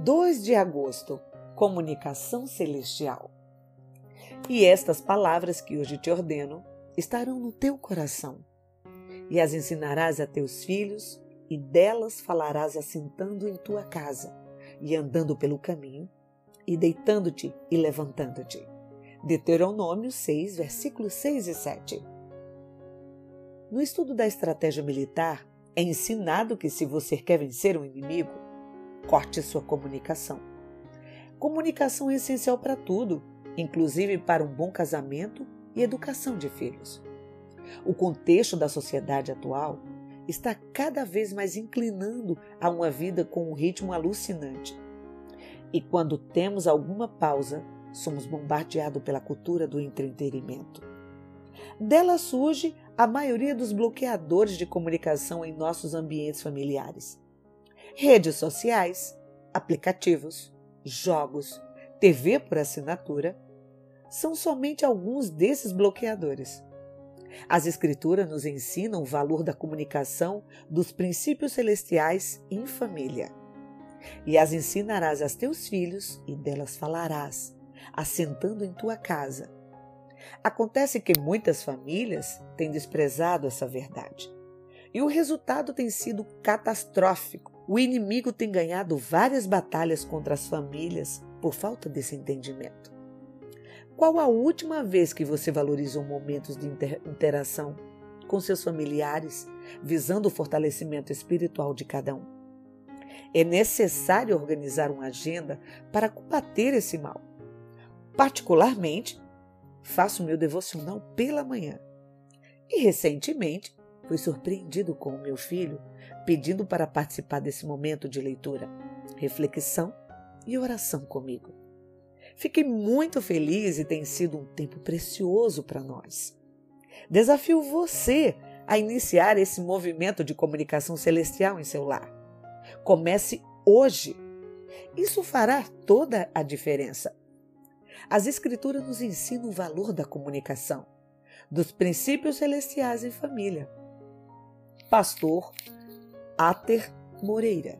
2 de agosto Comunicação Celestial. E estas palavras que hoje te ordeno estarão no teu coração, e as ensinarás a teus filhos, e delas falarás assentando em tua casa, e andando pelo caminho, e deitando-te e levantando-te. Deuteronômio 6, versículos 6 e 7. No estudo da estratégia militar, é ensinado que se você quer vencer um inimigo, corte sua comunicação. Comunicação é essencial para tudo, inclusive para um bom casamento e educação de filhos. O contexto da sociedade atual está cada vez mais inclinando a uma vida com um ritmo alucinante. E quando temos alguma pausa, somos bombardeados pela cultura do entretenimento. Dela surge a maioria dos bloqueadores de comunicação em nossos ambientes familiares. Redes sociais, aplicativos, jogos, TV por assinatura são somente alguns desses bloqueadores. As Escrituras nos ensinam o valor da comunicação dos princípios celestiais em família. E as ensinarás aos teus filhos, e delas falarás, assentando em tua casa. Acontece que muitas famílias têm desprezado essa verdade. E o resultado tem sido catastrófico. O inimigo tem ganhado várias batalhas contra as famílias por falta desse entendimento. Qual a última vez que você valorizou momentos de interação com seus familiares, visando o fortalecimento espiritual de cada um? É necessário organizar uma agenda para combater esse mal. Particularmente, faço meu devocional pela manhã. E recentemente fui surpreendido com o meu filho pedindo para participar desse momento de leitura, reflexão e oração comigo. Fiquei muito feliz e tem sido um tempo precioso para nós. Desafio você a iniciar esse movimento de comunicação celestial em seu lar. Comece hoje. Isso fará toda a diferença. As Escrituras nos ensinam o valor da comunicação, dos princípios celestiais em família. Pastor Ater Moreira